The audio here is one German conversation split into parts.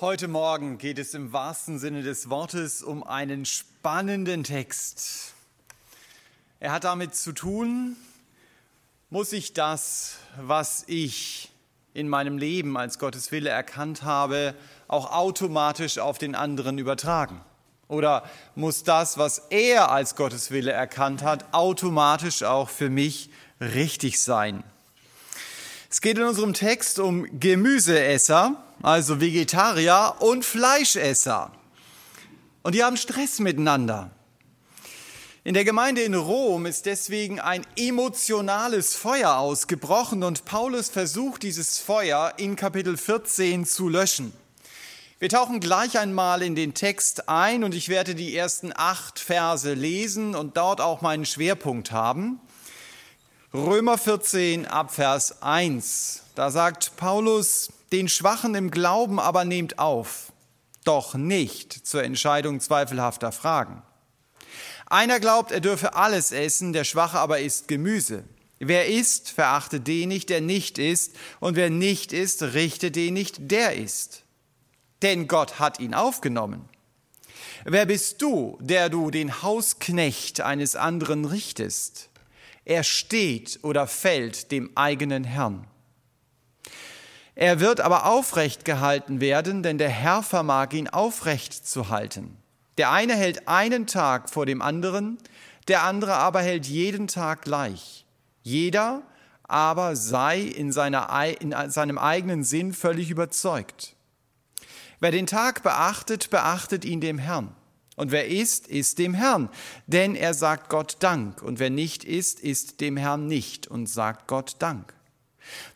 Heute Morgen geht es im wahrsten Sinne des Wortes um einen spannenden Text. Er hat damit zu tun, muss ich das, was ich in meinem Leben als Gottes Wille erkannt habe, auch automatisch auf den anderen übertragen? Oder muss das, was er als Gottes Wille erkannt hat, automatisch auch für mich richtig sein? Es geht in unserem Text um Gemüseesser, also Vegetarier und Fleischesser. Und die haben Stress miteinander. In der Gemeinde in Rom ist deswegen ein emotionales Feuer ausgebrochen und Paulus versucht dieses Feuer in Kapitel 14 zu löschen. Wir tauchen gleich einmal in den Text ein und ich werde die ersten acht Verse lesen und dort auch meinen Schwerpunkt haben. Römer 14 ab Vers 1. Da sagt Paulus, den Schwachen im Glauben aber nehmt auf, doch nicht zur Entscheidung zweifelhafter Fragen. Einer glaubt, er dürfe alles essen, der Schwache aber isst Gemüse. Wer isst, verachte den nicht, der nicht isst, und wer nicht isst, richte den nicht, der isst. Denn Gott hat ihn aufgenommen. Wer bist du, der du den Hausknecht eines anderen richtest? Er steht oder fällt dem eigenen Herrn. Er wird aber aufrecht gehalten werden, denn der Herr vermag ihn aufrecht zu halten. Der eine hält einen Tag vor dem anderen, der andere aber hält jeden Tag gleich. Jeder aber sei in, seiner, in seinem eigenen Sinn völlig überzeugt. Wer den Tag beachtet, beachtet ihn dem Herrn. Und wer isst, isst dem Herrn, denn er sagt Gott Dank. Und wer nicht isst, isst dem Herrn nicht und sagt Gott Dank.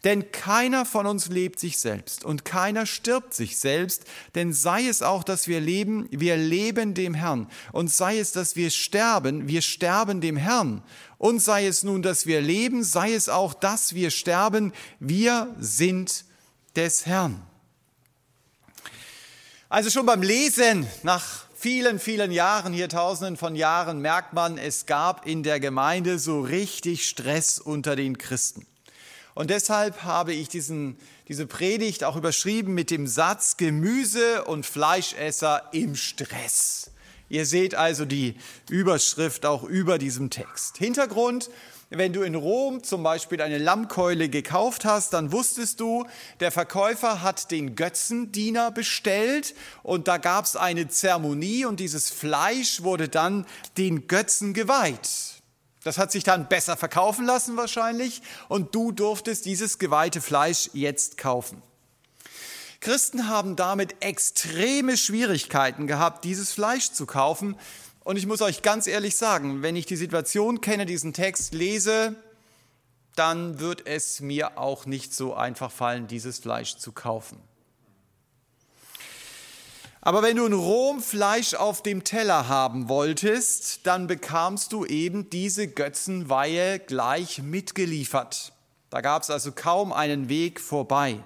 Denn keiner von uns lebt sich selbst und keiner stirbt sich selbst, denn sei es auch, dass wir leben, wir leben dem Herrn, und sei es, dass wir sterben, wir sterben dem Herrn, und sei es nun, dass wir leben, sei es auch, dass wir sterben, wir sind des Herrn. Also schon beim Lesen nach vielen, vielen Jahren, hier tausenden von Jahren, merkt man, es gab in der Gemeinde so richtig Stress unter den Christen. Und deshalb habe ich diesen, diese Predigt auch überschrieben mit dem Satz Gemüse und Fleischesser im Stress. Ihr seht also die Überschrift auch über diesem Text. Hintergrund, wenn du in Rom zum Beispiel eine Lammkeule gekauft hast, dann wusstest du, der Verkäufer hat den Götzendiener bestellt und da gab es eine Zeremonie und dieses Fleisch wurde dann den Götzen geweiht. Das hat sich dann besser verkaufen lassen wahrscheinlich und du durftest dieses geweihte Fleisch jetzt kaufen. Christen haben damit extreme Schwierigkeiten gehabt, dieses Fleisch zu kaufen. Und ich muss euch ganz ehrlich sagen, wenn ich die Situation kenne, diesen Text lese, dann wird es mir auch nicht so einfach fallen, dieses Fleisch zu kaufen. Aber wenn du in Rom Fleisch auf dem Teller haben wolltest, dann bekamst du eben diese Götzenweihe gleich mitgeliefert. Da gab es also kaum einen Weg vorbei.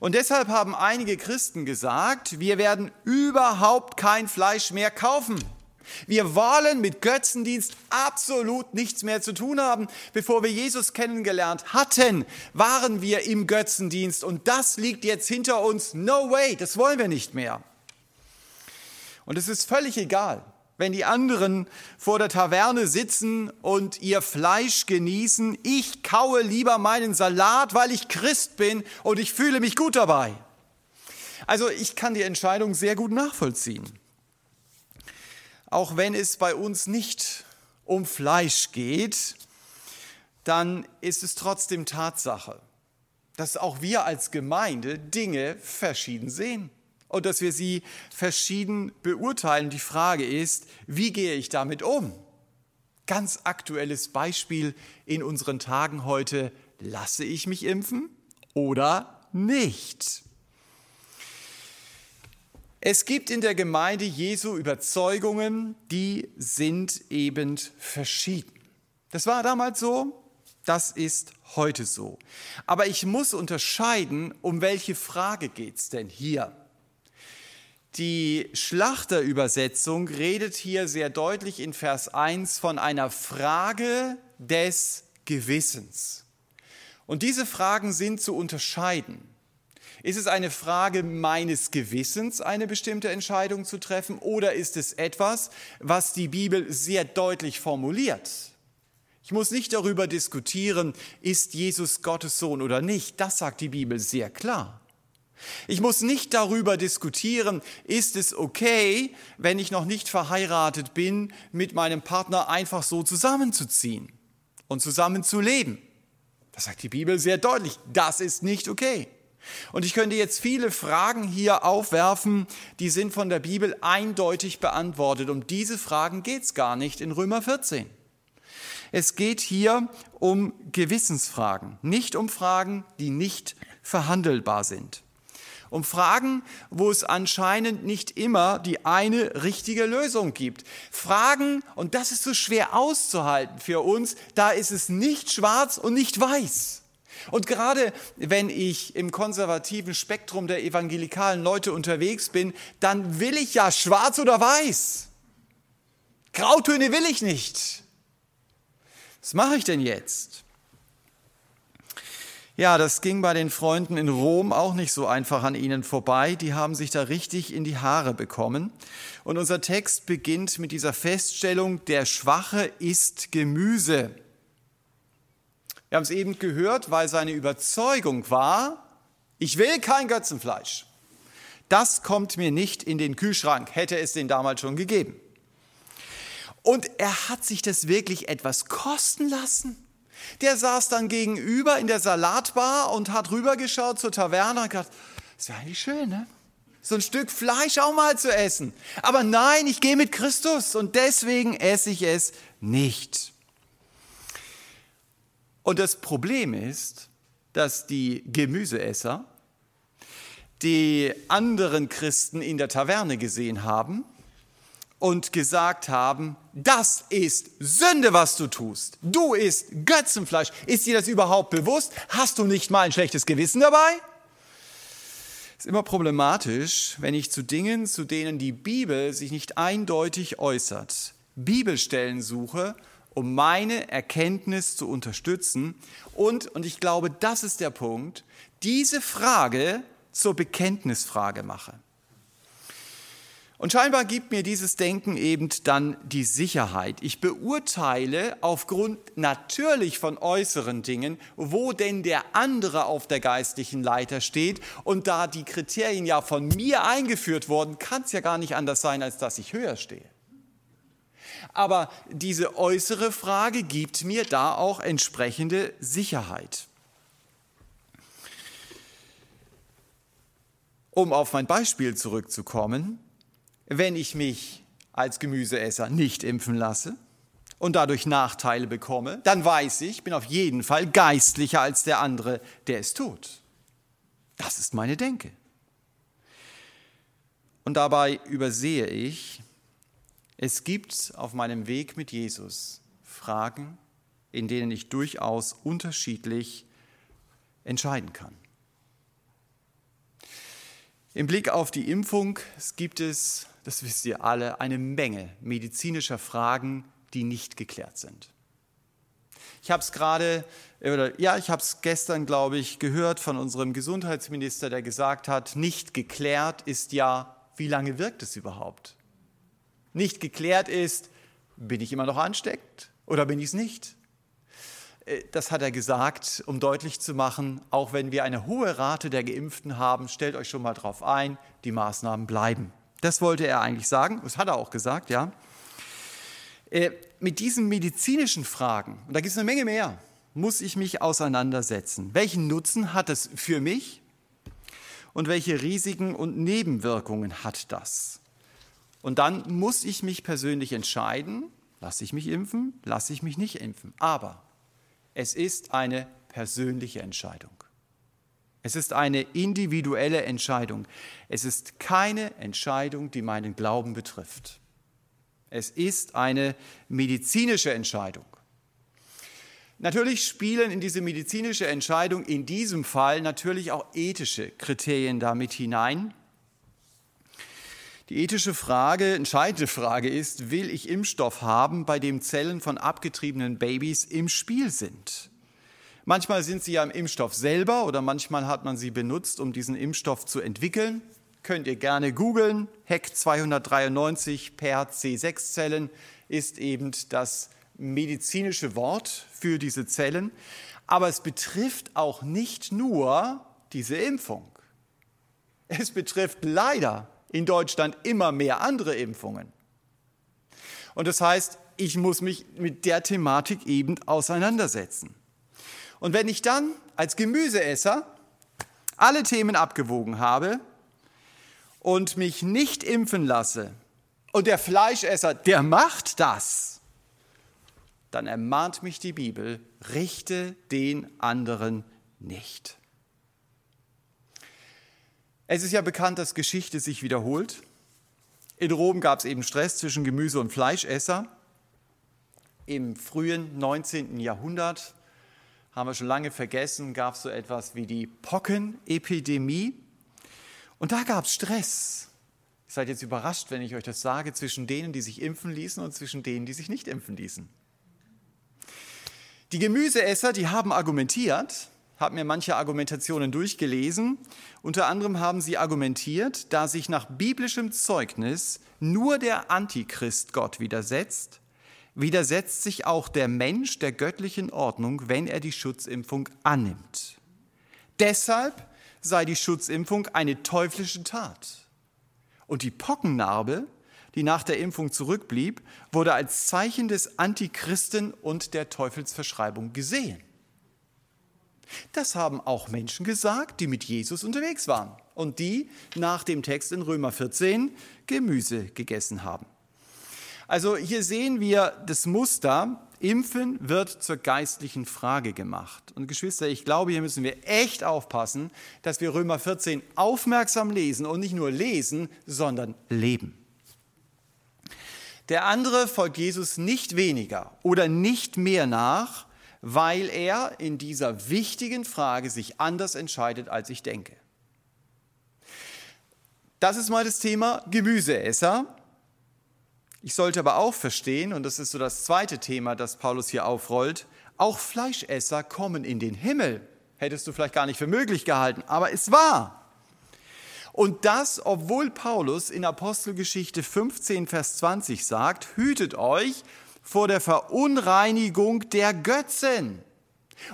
Und deshalb haben einige Christen gesagt, wir werden überhaupt kein Fleisch mehr kaufen. Wir wollen mit Götzendienst absolut nichts mehr zu tun haben. Bevor wir Jesus kennengelernt hatten, waren wir im Götzendienst und das liegt jetzt hinter uns. No way, das wollen wir nicht mehr. Und es ist völlig egal, wenn die anderen vor der Taverne sitzen und ihr Fleisch genießen. Ich kaue lieber meinen Salat, weil ich Christ bin und ich fühle mich gut dabei. Also ich kann die Entscheidung sehr gut nachvollziehen auch wenn es bei uns nicht um Fleisch geht, dann ist es trotzdem Tatsache, dass auch wir als Gemeinde Dinge verschieden sehen und dass wir sie verschieden beurteilen. Die Frage ist, wie gehe ich damit um? Ganz aktuelles Beispiel in unseren Tagen heute, lasse ich mich impfen oder nicht? Es gibt in der Gemeinde Jesu Überzeugungen, die sind eben verschieden. Das war damals so, das ist heute so. Aber ich muss unterscheiden, um welche Frage geht es denn hier? Die Schlachterübersetzung redet hier sehr deutlich in Vers 1 von einer Frage des Gewissens. Und diese Fragen sind zu unterscheiden. Ist es eine Frage meines Gewissens, eine bestimmte Entscheidung zu treffen, oder ist es etwas, was die Bibel sehr deutlich formuliert? Ich muss nicht darüber diskutieren, ist Jesus Gottes Sohn oder nicht. Das sagt die Bibel sehr klar. Ich muss nicht darüber diskutieren, ist es okay, wenn ich noch nicht verheiratet bin, mit meinem Partner einfach so zusammenzuziehen und zusammenzuleben. Das sagt die Bibel sehr deutlich. Das ist nicht okay. Und ich könnte jetzt viele Fragen hier aufwerfen, die sind von der Bibel eindeutig beantwortet. Um diese Fragen geht es gar nicht in Römer 14. Es geht hier um Gewissensfragen, nicht um Fragen, die nicht verhandelbar sind. Um Fragen, wo es anscheinend nicht immer die eine richtige Lösung gibt. Fragen, und das ist so schwer auszuhalten für uns, da ist es nicht schwarz und nicht weiß. Und gerade wenn ich im konservativen Spektrum der evangelikalen Leute unterwegs bin, dann will ich ja schwarz oder weiß. Grautöne will ich nicht. Was mache ich denn jetzt? Ja, das ging bei den Freunden in Rom auch nicht so einfach an ihnen vorbei. Die haben sich da richtig in die Haare bekommen. Und unser Text beginnt mit dieser Feststellung, der Schwache ist Gemüse. Wir haben es eben gehört, weil seine Überzeugung war, ich will kein Götzenfleisch. Das kommt mir nicht in den Kühlschrank, hätte es den damals schon gegeben. Und er hat sich das wirklich etwas kosten lassen. Der saß dann gegenüber in der Salatbar und hat rübergeschaut zur Taverne und gedacht, ist ja eigentlich schön, ne? So ein Stück Fleisch auch mal zu essen. Aber nein, ich gehe mit Christus und deswegen esse ich es nicht. Und das Problem ist, dass die Gemüseesser die anderen Christen in der Taverne gesehen haben und gesagt haben, das ist Sünde, was du tust. Du isst Götzenfleisch. Ist dir das überhaupt bewusst? Hast du nicht mal ein schlechtes Gewissen dabei? Es ist immer problematisch, wenn ich zu Dingen, zu denen die Bibel sich nicht eindeutig äußert, Bibelstellen suche um meine Erkenntnis zu unterstützen und, und ich glaube, das ist der Punkt, diese Frage zur Bekenntnisfrage mache. Und scheinbar gibt mir dieses Denken eben dann die Sicherheit. Ich beurteile aufgrund natürlich von äußeren Dingen, wo denn der andere auf der geistlichen Leiter steht. Und da die Kriterien ja von mir eingeführt wurden, kann es ja gar nicht anders sein, als dass ich höher stehe. Aber diese äußere Frage gibt mir da auch entsprechende Sicherheit. Um auf mein Beispiel zurückzukommen, wenn ich mich als Gemüseesser nicht impfen lasse und dadurch Nachteile bekomme, dann weiß ich, bin auf jeden Fall geistlicher als der andere, der es tut. Das ist meine Denke. Und dabei übersehe ich, es gibt auf meinem Weg mit Jesus Fragen, in denen ich durchaus unterschiedlich entscheiden kann. Im Blick auf die Impfung gibt es, das wisst ihr alle, eine Menge medizinischer Fragen, die nicht geklärt sind. Ich habe es gerade, oder ja, ich habe es gestern, glaube ich, gehört von unserem Gesundheitsminister, der gesagt hat, nicht geklärt ist ja, wie lange wirkt es überhaupt? Nicht geklärt ist, bin ich immer noch ansteckend oder bin ich es nicht? Äh, das hat er gesagt, um deutlich zu machen, auch wenn wir eine hohe Rate der Geimpften haben, stellt euch schon mal darauf ein, die Maßnahmen bleiben. Das wollte er eigentlich sagen, das hat er auch gesagt, ja. Äh, mit diesen medizinischen Fragen, und da gibt es eine Menge mehr, muss ich mich auseinandersetzen. Welchen Nutzen hat es für mich und welche Risiken und Nebenwirkungen hat das? Und dann muss ich mich persönlich entscheiden, lasse ich mich impfen, lasse ich mich nicht impfen. Aber es ist eine persönliche Entscheidung. Es ist eine individuelle Entscheidung. Es ist keine Entscheidung, die meinen Glauben betrifft. Es ist eine medizinische Entscheidung. Natürlich spielen in diese medizinische Entscheidung in diesem Fall natürlich auch ethische Kriterien damit hinein. Die ethische Frage, entscheidende Frage ist, will ich Impfstoff haben, bei dem Zellen von abgetriebenen Babys im Spiel sind? Manchmal sind sie ja im Impfstoff selber oder manchmal hat man sie benutzt, um diesen Impfstoff zu entwickeln. Könnt ihr gerne googeln. HEC 293 per C6-Zellen ist eben das medizinische Wort für diese Zellen. Aber es betrifft auch nicht nur diese Impfung. Es betrifft leider in Deutschland immer mehr andere Impfungen. Und das heißt, ich muss mich mit der Thematik eben auseinandersetzen. Und wenn ich dann als Gemüseesser alle Themen abgewogen habe und mich nicht impfen lasse und der Fleischesser, der macht das, dann ermahnt mich die Bibel, richte den anderen nicht. Es ist ja bekannt, dass Geschichte sich wiederholt. In Rom gab es eben Stress zwischen Gemüse- und Fleischesser. Im frühen 19. Jahrhundert, haben wir schon lange vergessen, gab es so etwas wie die Pockenepidemie. Und da gab es Stress. Ihr seid jetzt überrascht, wenn ich euch das sage, zwischen denen, die sich impfen ließen und zwischen denen, die sich nicht impfen ließen. Die Gemüseesser, die haben argumentiert, habe mir manche Argumentationen durchgelesen. Unter anderem haben sie argumentiert, da sich nach biblischem Zeugnis nur der Antichrist Gott widersetzt, widersetzt sich auch der Mensch der göttlichen Ordnung, wenn er die Schutzimpfung annimmt. Deshalb sei die Schutzimpfung eine teuflische Tat. Und die Pockennarbe, die nach der Impfung zurückblieb, wurde als Zeichen des Antichristen und der Teufelsverschreibung gesehen. Das haben auch Menschen gesagt, die mit Jesus unterwegs waren und die nach dem Text in Römer 14 Gemüse gegessen haben. Also hier sehen wir das Muster, Impfen wird zur geistlichen Frage gemacht. Und Geschwister, ich glaube, hier müssen wir echt aufpassen, dass wir Römer 14 aufmerksam lesen und nicht nur lesen, sondern leben. Der andere folgt Jesus nicht weniger oder nicht mehr nach, weil er in dieser wichtigen Frage sich anders entscheidet, als ich denke. Das ist mal das Thema Gemüseesser. Ich sollte aber auch verstehen, und das ist so das zweite Thema, das Paulus hier aufrollt, auch Fleischesser kommen in den Himmel. Hättest du vielleicht gar nicht für möglich gehalten, aber es war. Und das, obwohl Paulus in Apostelgeschichte 15, Vers 20 sagt, hütet euch vor der Verunreinigung der Götzen.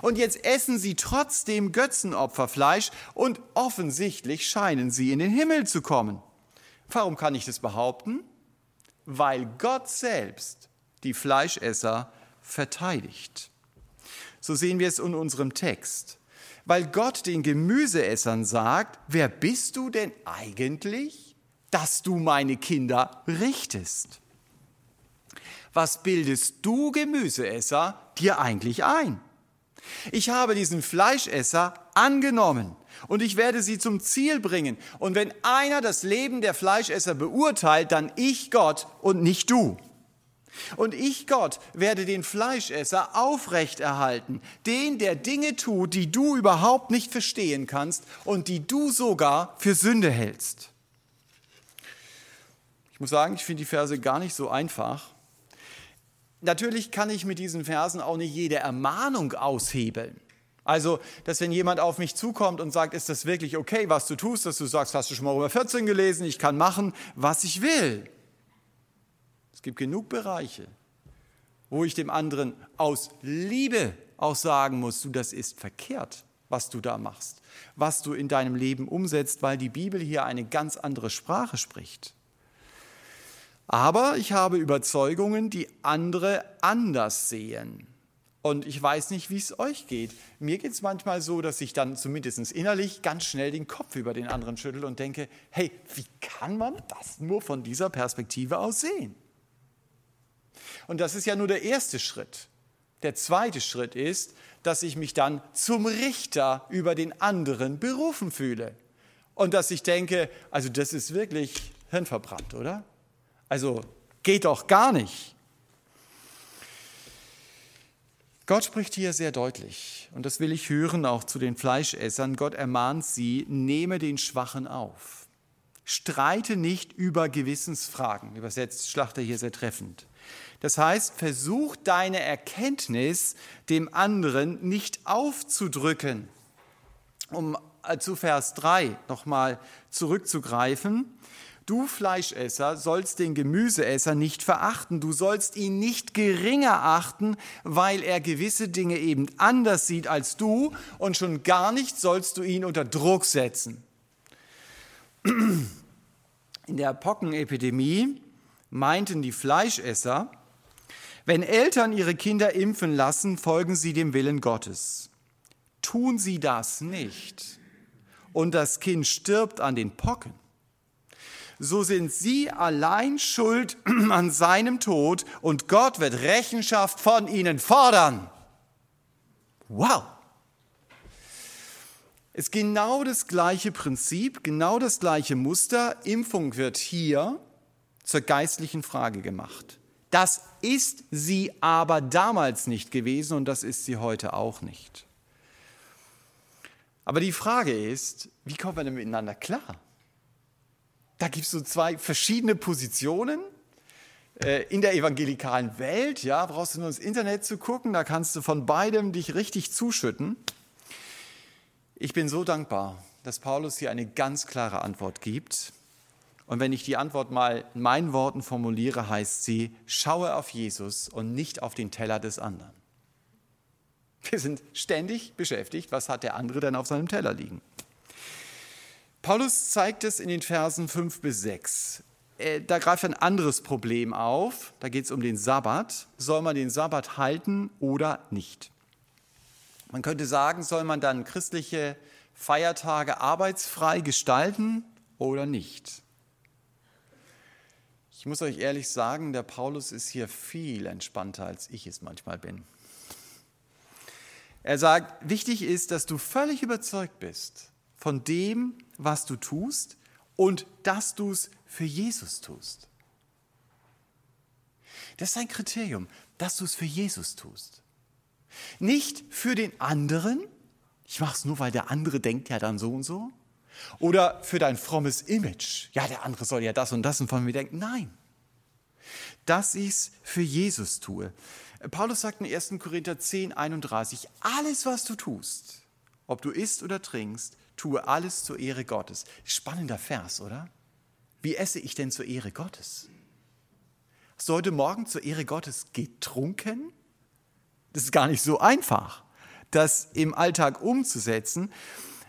Und jetzt essen sie trotzdem Götzenopferfleisch und offensichtlich scheinen sie in den Himmel zu kommen. Warum kann ich das behaupten? Weil Gott selbst die Fleischesser verteidigt. So sehen wir es in unserem Text. Weil Gott den Gemüseessern sagt, wer bist du denn eigentlich, dass du meine Kinder richtest? Was bildest du, Gemüseesser, dir eigentlich ein? Ich habe diesen Fleischesser angenommen und ich werde sie zum Ziel bringen. Und wenn einer das Leben der Fleischesser beurteilt, dann ich Gott und nicht du. Und ich Gott werde den Fleischesser aufrechterhalten, den, der Dinge tut, die du überhaupt nicht verstehen kannst und die du sogar für Sünde hältst. Ich muss sagen, ich finde die Verse gar nicht so einfach. Natürlich kann ich mit diesen Versen auch nicht jede Ermahnung aushebeln. Also, dass wenn jemand auf mich zukommt und sagt, ist das wirklich okay, was du tust, dass du sagst, hast du schon mal Römer 14 gelesen, ich kann machen, was ich will. Es gibt genug Bereiche, wo ich dem anderen aus Liebe auch sagen muss, du, das ist verkehrt, was du da machst, was du in deinem Leben umsetzt, weil die Bibel hier eine ganz andere Sprache spricht. Aber ich habe Überzeugungen, die andere anders sehen. Und ich weiß nicht, wie es euch geht. Mir geht es manchmal so, dass ich dann zumindest innerlich ganz schnell den Kopf über den anderen schüttel und denke, hey, wie kann man das nur von dieser Perspektive aus sehen? Und das ist ja nur der erste Schritt. Der zweite Schritt ist, dass ich mich dann zum Richter über den anderen berufen fühle. Und dass ich denke, also das ist wirklich hirnverbrannt, oder? Also geht doch gar nicht. Gott spricht hier sehr deutlich und das will ich hören auch zu den Fleischessern. Gott ermahnt sie, nehme den Schwachen auf. streite nicht über Gewissensfragen. Übersetzt Schlachter hier sehr treffend. Das heißt, versuch deine Erkenntnis dem anderen nicht aufzudrücken. Um äh, zu Vers 3 nochmal zurückzugreifen. Du Fleischesser sollst den Gemüseesser nicht verachten, du sollst ihn nicht geringer achten, weil er gewisse Dinge eben anders sieht als du und schon gar nicht sollst du ihn unter Druck setzen. In der Pockenepidemie meinten die Fleischesser, wenn Eltern ihre Kinder impfen lassen, folgen sie dem Willen Gottes. Tun sie das nicht und das Kind stirbt an den Pocken, so sind sie allein schuld an seinem Tod und Gott wird Rechenschaft von ihnen fordern. Wow! Es ist genau das gleiche Prinzip, genau das gleiche Muster. Impfung wird hier zur geistlichen Frage gemacht. Das ist sie aber damals nicht gewesen und das ist sie heute auch nicht. Aber die Frage ist, wie kommen wir denn miteinander klar? Da gibt es so zwei verschiedene Positionen äh, in der evangelikalen Welt. Ja, brauchst du nur ins Internet zu gucken, da kannst du von beidem dich richtig zuschütten. Ich bin so dankbar, dass Paulus hier eine ganz klare Antwort gibt. Und wenn ich die Antwort mal in meinen Worten formuliere, heißt sie, schaue auf Jesus und nicht auf den Teller des anderen. Wir sind ständig beschäftigt, was hat der andere denn auf seinem Teller liegen. Paulus zeigt es in den Versen 5 bis 6. Äh, da greift ein anderes Problem auf. Da geht es um den Sabbat. Soll man den Sabbat halten oder nicht? Man könnte sagen, soll man dann christliche Feiertage arbeitsfrei gestalten oder nicht? Ich muss euch ehrlich sagen, der Paulus ist hier viel entspannter, als ich es manchmal bin. Er sagt, wichtig ist, dass du völlig überzeugt bist von dem, was du tust und dass du es für Jesus tust. Das ist ein Kriterium, dass du es für Jesus tust. Nicht für den anderen, ich mache es nur, weil der andere denkt ja dann so und so. Oder für dein frommes Image, ja, der andere soll ja das und das und von mir denken. Nein, dass ich es für Jesus tue. Paulus sagt in 1. Korinther 10, 31, alles, was du tust, ob du isst oder trinkst, tue alles zur Ehre Gottes. Spannender Vers, oder? Wie esse ich denn zur Ehre Gottes? Hast du heute Morgen zur Ehre Gottes getrunken? Das ist gar nicht so einfach, das im Alltag umzusetzen.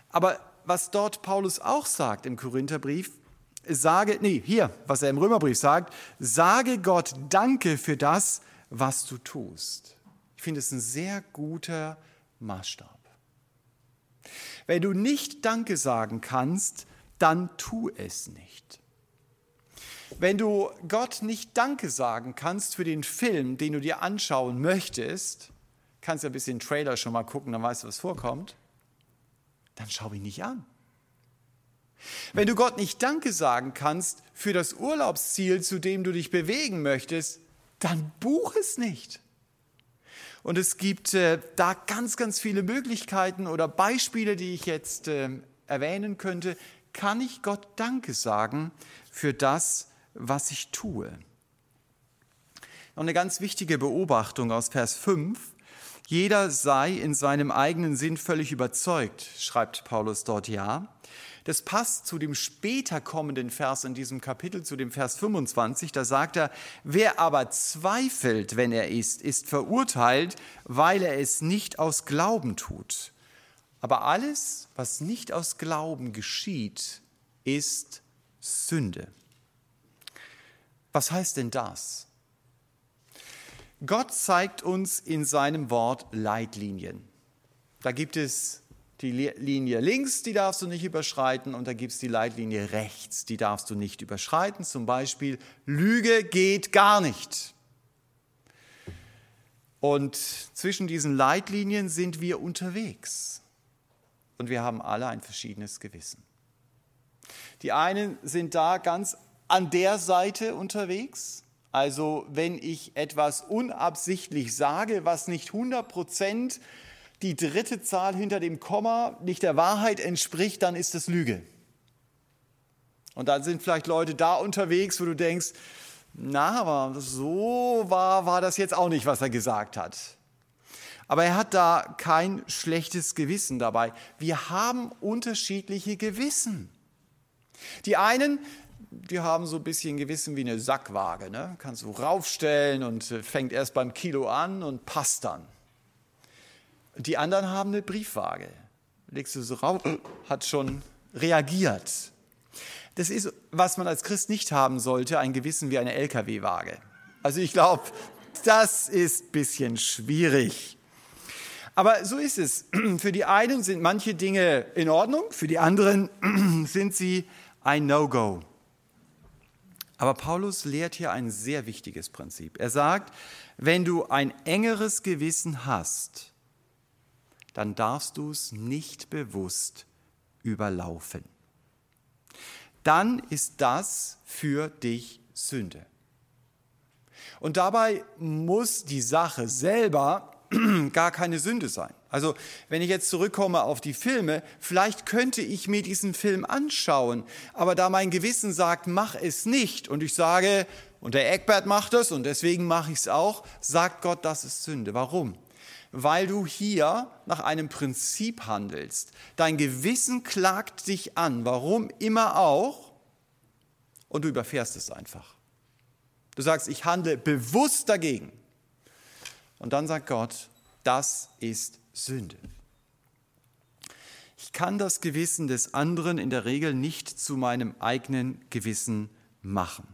Aber was dort Paulus auch sagt im Korintherbrief, sage, nee, hier, was er im Römerbrief sagt, sage Gott Danke für das, was du tust. Ich finde es ein sehr guter Maßstab. Wenn du nicht Danke sagen kannst, dann tu es nicht. Wenn du Gott nicht Danke sagen kannst für den Film, den du dir anschauen möchtest, kannst du ein bisschen Trailer schon mal gucken, dann weißt du, was vorkommt. Dann schau ihn nicht an. Wenn du Gott nicht Danke sagen kannst für das Urlaubsziel, zu dem du dich bewegen möchtest, dann buch es nicht. Und es gibt äh, da ganz, ganz viele Möglichkeiten oder Beispiele, die ich jetzt äh, erwähnen könnte. Kann ich Gott Danke sagen für das, was ich tue? Noch eine ganz wichtige Beobachtung aus Vers 5. Jeder sei in seinem eigenen Sinn völlig überzeugt, schreibt Paulus dort ja. Das passt zu dem später kommenden Vers in diesem Kapitel, zu dem Vers 25. Da sagt er, wer aber zweifelt, wenn er isst, ist verurteilt, weil er es nicht aus Glauben tut. Aber alles, was nicht aus Glauben geschieht, ist Sünde. Was heißt denn das? Gott zeigt uns in seinem Wort Leitlinien. Da gibt es die Linie links, die darfst du nicht überschreiten, und da gibt es die Leitlinie rechts, die darfst du nicht überschreiten. Zum Beispiel, Lüge geht gar nicht. Und zwischen diesen Leitlinien sind wir unterwegs. Und wir haben alle ein verschiedenes Gewissen. Die einen sind da ganz an der Seite unterwegs also wenn ich etwas unabsichtlich sage, was nicht 100 Prozent die dritte Zahl hinter dem Komma nicht der Wahrheit entspricht, dann ist es Lüge. Und dann sind vielleicht Leute da unterwegs, wo du denkst, na, aber so war, war das jetzt auch nicht, was er gesagt hat. Aber er hat da kein schlechtes Gewissen dabei. Wir haben unterschiedliche Gewissen. Die einen, die haben so ein bisschen Gewissen wie eine Sackwaage. Ne? Kannst du raufstellen und äh, fängt erst beim Kilo an und passt dann. Die anderen haben eine Briefwaage. Legst du so rauf, hat schon reagiert. Das ist, was man als Christ nicht haben sollte, ein Gewissen wie eine LKW-Waage. Also ich glaube, das ist ein bisschen schwierig. Aber so ist es. Für die einen sind manche Dinge in Ordnung, für die anderen sind sie ein No-Go. Aber Paulus lehrt hier ein sehr wichtiges Prinzip. Er sagt, wenn du ein engeres Gewissen hast, dann darfst du es nicht bewusst überlaufen dann ist das für dich Sünde. Und dabei muss die Sache selber gar keine Sünde sein. Also wenn ich jetzt zurückkomme auf die Filme, vielleicht könnte ich mir diesen Film anschauen, aber da mein Gewissen sagt, mach es nicht und ich sage, und der Eckbert macht es und deswegen mache ich es auch, sagt Gott, das ist Sünde. Warum? Weil du hier nach einem Prinzip handelst. Dein Gewissen klagt dich an, warum immer auch, und du überfährst es einfach. Du sagst, ich handle bewusst dagegen. Und dann sagt Gott, das ist Sünde. Ich kann das Gewissen des anderen in der Regel nicht zu meinem eigenen Gewissen machen.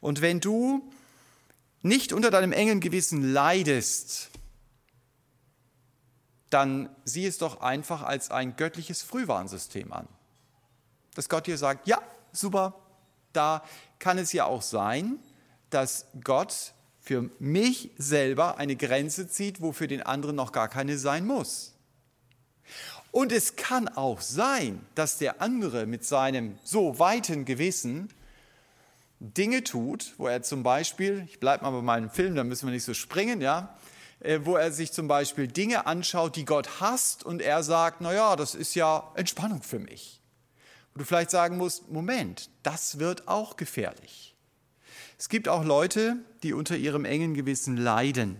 Und wenn du nicht unter deinem engen Gewissen leidest, dann sieh es doch einfach als ein göttliches Frühwarnsystem an. Dass Gott dir sagt, ja, super, da kann es ja auch sein, dass Gott für mich selber eine Grenze zieht, wo für den anderen noch gar keine sein muss. Und es kann auch sein, dass der andere mit seinem so weiten Gewissen Dinge tut, wo er zum Beispiel, ich bleibe mal bei meinem Film, da müssen wir nicht so springen, ja, wo er sich zum Beispiel Dinge anschaut, die Gott hasst und er sagt, naja, das ist ja Entspannung für mich. Wo du vielleicht sagen musst, Moment, das wird auch gefährlich. Es gibt auch Leute, die unter ihrem engen Gewissen leiden.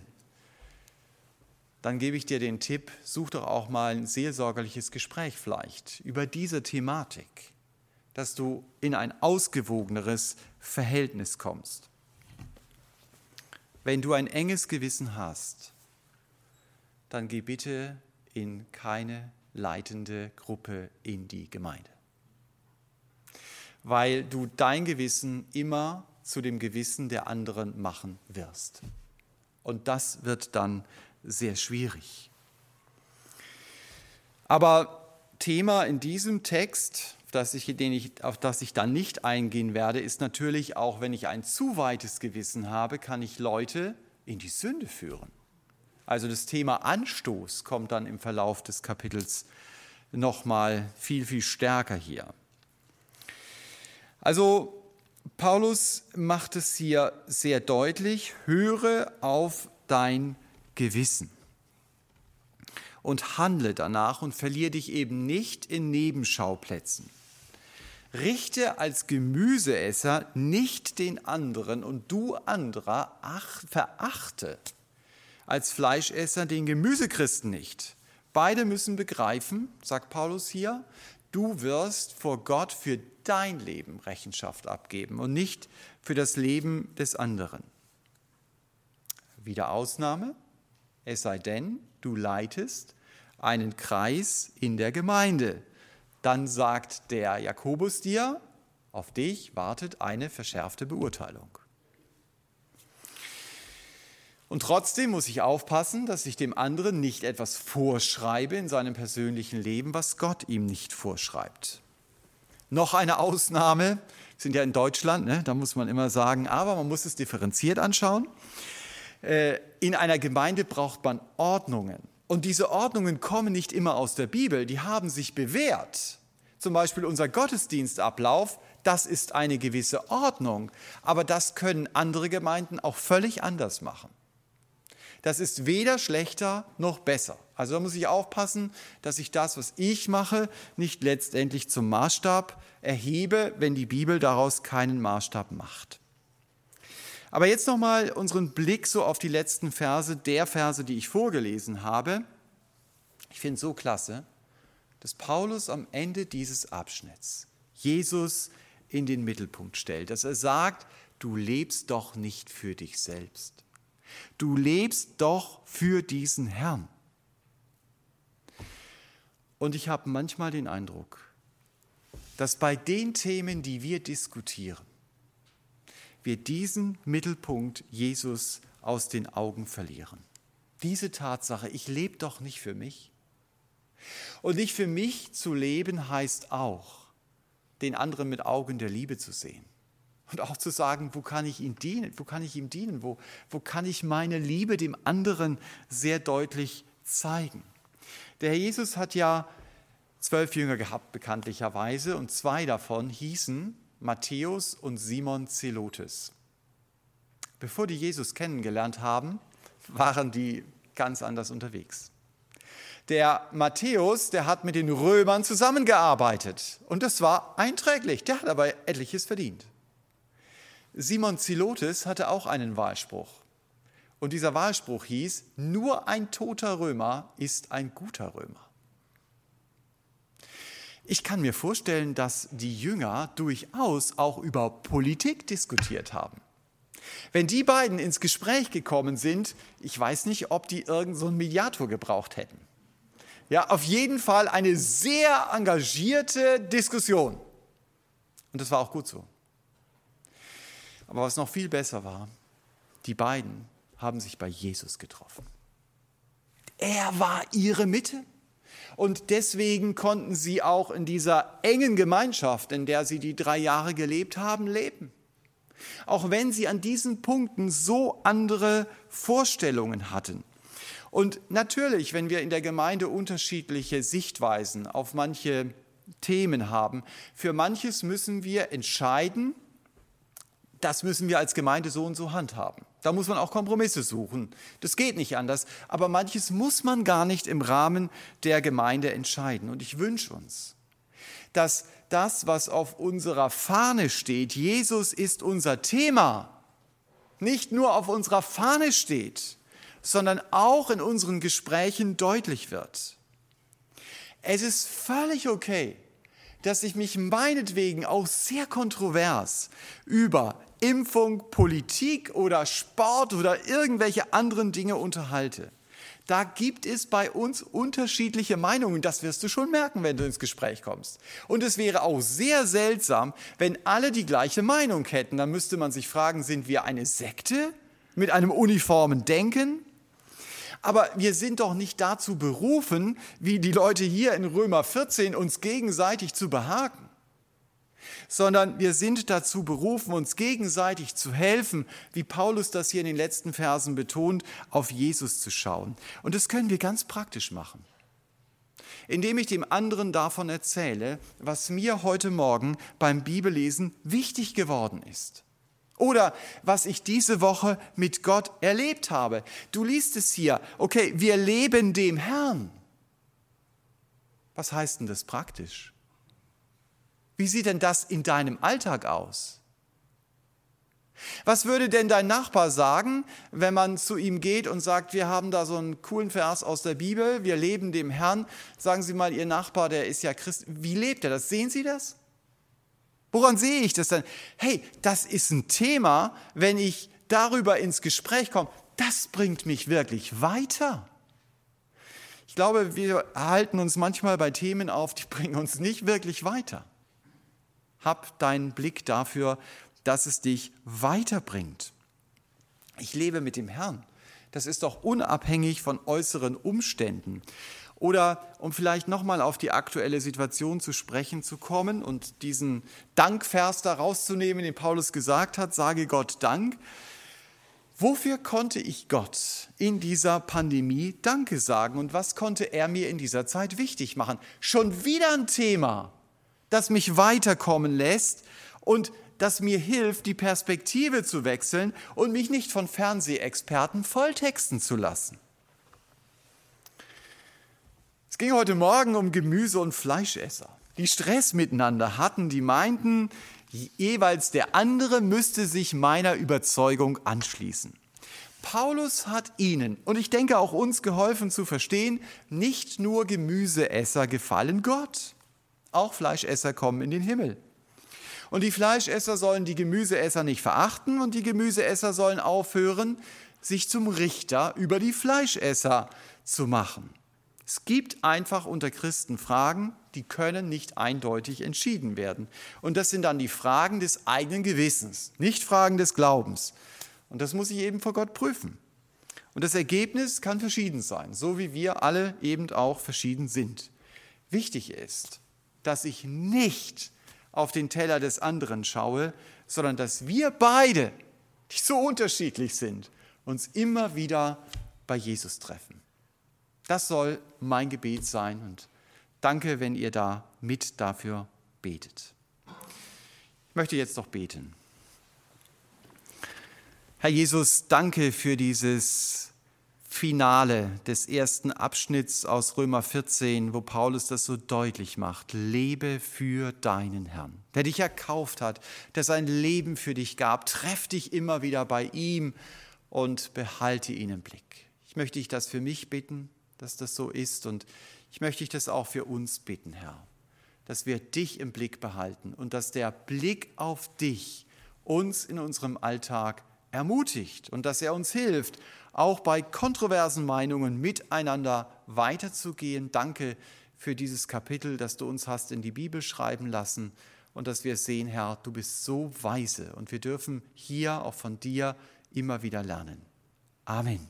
Dann gebe ich dir den Tipp, such doch auch mal ein seelsorgerliches Gespräch vielleicht über diese Thematik, dass du in ein ausgewogeneres Verhältnis kommst wenn du ein enges Gewissen hast, dann geh bitte in keine leitende Gruppe in die Gemeinde. Weil du dein Gewissen immer zu dem Gewissen der anderen machen wirst. Und das wird dann sehr schwierig. Aber Thema in diesem Text das ich, ich, auf das ich dann nicht eingehen werde, ist natürlich auch, wenn ich ein zu weites Gewissen habe, kann ich Leute in die Sünde führen. Also das Thema Anstoß kommt dann im Verlauf des Kapitels nochmal viel, viel stärker hier. Also Paulus macht es hier sehr deutlich, höre auf dein Gewissen und handle danach und verliere dich eben nicht in Nebenschauplätzen. Richte als Gemüseesser nicht den anderen und du anderer ach, verachte als Fleischesser den Gemüsechristen nicht. Beide müssen begreifen, sagt Paulus hier, du wirst vor Gott für dein Leben Rechenschaft abgeben und nicht für das Leben des anderen. Wieder Ausnahme, es sei denn, du leitest einen Kreis in der Gemeinde dann sagt der Jakobus dir, auf dich wartet eine verschärfte Beurteilung. Und trotzdem muss ich aufpassen, dass ich dem anderen nicht etwas vorschreibe in seinem persönlichen Leben, was Gott ihm nicht vorschreibt. Noch eine Ausnahme, wir sind ja in Deutschland, ne, da muss man immer sagen, aber man muss es differenziert anschauen. Äh, in einer Gemeinde braucht man Ordnungen. Und diese Ordnungen kommen nicht immer aus der Bibel, die haben sich bewährt. Zum Beispiel unser Gottesdienstablauf, das ist eine gewisse Ordnung, aber das können andere Gemeinden auch völlig anders machen. Das ist weder schlechter noch besser. Also da muss ich aufpassen, dass ich das, was ich mache, nicht letztendlich zum Maßstab erhebe, wenn die Bibel daraus keinen Maßstab macht. Aber jetzt nochmal unseren Blick so auf die letzten Verse, der Verse, die ich vorgelesen habe. Ich finde es so klasse, dass Paulus am Ende dieses Abschnitts Jesus in den Mittelpunkt stellt, dass er sagt, du lebst doch nicht für dich selbst. Du lebst doch für diesen Herrn. Und ich habe manchmal den Eindruck, dass bei den Themen, die wir diskutieren, wir diesen Mittelpunkt Jesus aus den Augen verlieren. Diese Tatsache, ich lebe doch nicht für mich. Und nicht für mich zu leben heißt auch, den anderen mit Augen der Liebe zu sehen. Und auch zu sagen, wo kann ich ihm dienen? Wo kann ich ihm dienen? Wo, wo kann ich meine Liebe dem anderen sehr deutlich zeigen? Der Herr Jesus hat ja zwölf Jünger gehabt, bekanntlicherweise, und zwei davon hießen Matthäus und Simon Zelotes. Bevor die Jesus kennengelernt haben, waren die ganz anders unterwegs. Der Matthäus, der hat mit den Römern zusammengearbeitet und das war einträglich, der hat aber etliches verdient. Simon Zelotes hatte auch einen Wahlspruch. Und dieser Wahlspruch hieß, nur ein toter Römer ist ein guter Römer. Ich kann mir vorstellen, dass die Jünger durchaus auch über Politik diskutiert haben. Wenn die beiden ins Gespräch gekommen sind, ich weiß nicht, ob die irgendeinen so Mediator gebraucht hätten. Ja, auf jeden Fall eine sehr engagierte Diskussion. Und das war auch gut so. Aber was noch viel besser war, die beiden haben sich bei Jesus getroffen. Er war ihre Mitte. Und deswegen konnten sie auch in dieser engen Gemeinschaft, in der sie die drei Jahre gelebt haben, leben. Auch wenn sie an diesen Punkten so andere Vorstellungen hatten. Und natürlich, wenn wir in der Gemeinde unterschiedliche Sichtweisen auf manche Themen haben, für manches müssen wir entscheiden, das müssen wir als Gemeinde so und so handhaben. Da muss man auch Kompromisse suchen. Das geht nicht anders. Aber manches muss man gar nicht im Rahmen der Gemeinde entscheiden. Und ich wünsche uns, dass das, was auf unserer Fahne steht, Jesus ist unser Thema, nicht nur auf unserer Fahne steht, sondern auch in unseren Gesprächen deutlich wird. Es ist völlig okay, dass ich mich meinetwegen auch sehr kontrovers über Impfung, Politik oder Sport oder irgendwelche anderen Dinge unterhalte. Da gibt es bei uns unterschiedliche Meinungen. Das wirst du schon merken, wenn du ins Gespräch kommst. Und es wäre auch sehr seltsam, wenn alle die gleiche Meinung hätten. Dann müsste man sich fragen, sind wir eine Sekte mit einem uniformen Denken? Aber wir sind doch nicht dazu berufen, wie die Leute hier in Römer 14 uns gegenseitig zu behaken sondern wir sind dazu berufen, uns gegenseitig zu helfen, wie Paulus das hier in den letzten Versen betont, auf Jesus zu schauen. Und das können wir ganz praktisch machen indem ich dem anderen davon erzähle, was mir heute Morgen beim Bibellesen wichtig geworden ist. Oder was ich diese Woche mit Gott erlebt habe. Du liest es hier, okay, wir leben dem Herrn. Was heißt denn das praktisch? Wie sieht denn das in deinem Alltag aus? Was würde denn dein Nachbar sagen, wenn man zu ihm geht und sagt, wir haben da so einen coolen Vers aus der Bibel, wir leben dem Herrn. Sagen Sie mal, Ihr Nachbar, der ist ja Christ. Wie lebt er das? Sehen Sie das? Woran sehe ich das denn? Hey, das ist ein Thema, wenn ich darüber ins Gespräch komme, das bringt mich wirklich weiter. Ich glaube, wir halten uns manchmal bei Themen auf, die bringen uns nicht wirklich weiter. Hab deinen Blick dafür, dass es dich weiterbringt. Ich lebe mit dem Herrn. Das ist doch unabhängig von äußeren Umständen. Oder um vielleicht nochmal auf die aktuelle Situation zu sprechen zu kommen und diesen Dankvers da rauszunehmen, den Paulus gesagt hat, sage Gott Dank. Wofür konnte ich Gott in dieser Pandemie Danke sagen und was konnte er mir in dieser Zeit wichtig machen? Schon wieder ein Thema, das mich weiterkommen lässt und das mir hilft, die Perspektive zu wechseln und mich nicht von Fernsehexperten volltexten zu lassen. ging heute Morgen um Gemüse- und Fleischesser, die Stress miteinander hatten, die meinten, jeweils der andere müsste sich meiner Überzeugung anschließen. Paulus hat ihnen und ich denke auch uns geholfen zu verstehen, nicht nur Gemüseesser gefallen Gott, auch Fleischesser kommen in den Himmel. Und die Fleischesser sollen die Gemüseesser nicht verachten und die Gemüseesser sollen aufhören, sich zum Richter über die Fleischesser zu machen. Es gibt einfach unter Christen Fragen, die können nicht eindeutig entschieden werden. Und das sind dann die Fragen des eigenen Gewissens, nicht Fragen des Glaubens. Und das muss ich eben vor Gott prüfen. Und das Ergebnis kann verschieden sein, so wie wir alle eben auch verschieden sind. Wichtig ist, dass ich nicht auf den Teller des anderen schaue, sondern dass wir beide, die so unterschiedlich sind, uns immer wieder bei Jesus treffen. Das soll mein Gebet sein und danke, wenn ihr da mit dafür betet. Ich möchte jetzt noch beten. Herr Jesus, danke für dieses Finale des ersten Abschnitts aus Römer 14, wo Paulus das so deutlich macht. Lebe für deinen Herrn, der dich erkauft hat, der sein Leben für dich gab. Treff dich immer wieder bei ihm und behalte ihn im Blick. Ich möchte dich das für mich bitten dass das so ist. Und ich möchte dich das auch für uns bitten, Herr, dass wir dich im Blick behalten und dass der Blick auf dich uns in unserem Alltag ermutigt und dass er uns hilft, auch bei kontroversen Meinungen miteinander weiterzugehen. Danke für dieses Kapitel, das du uns hast in die Bibel schreiben lassen und dass wir sehen, Herr, du bist so weise und wir dürfen hier auch von dir immer wieder lernen. Amen.